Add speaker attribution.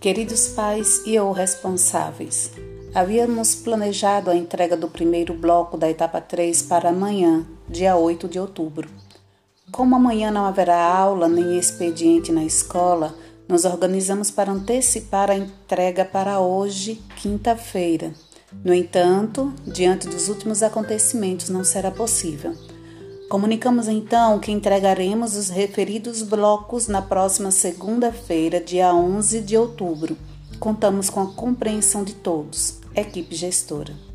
Speaker 1: Queridos pais e ou responsáveis, havíamos planejado a entrega do primeiro bloco da etapa 3 para amanhã, dia 8 de outubro. Como amanhã não haverá aula nem expediente na escola, nos organizamos para antecipar a entrega para hoje, quinta-feira. No entanto, diante dos últimos acontecimentos, não será possível. Comunicamos então que entregaremos os referidos blocos na próxima segunda-feira, dia 11 de outubro. Contamos com a compreensão de todos, equipe gestora.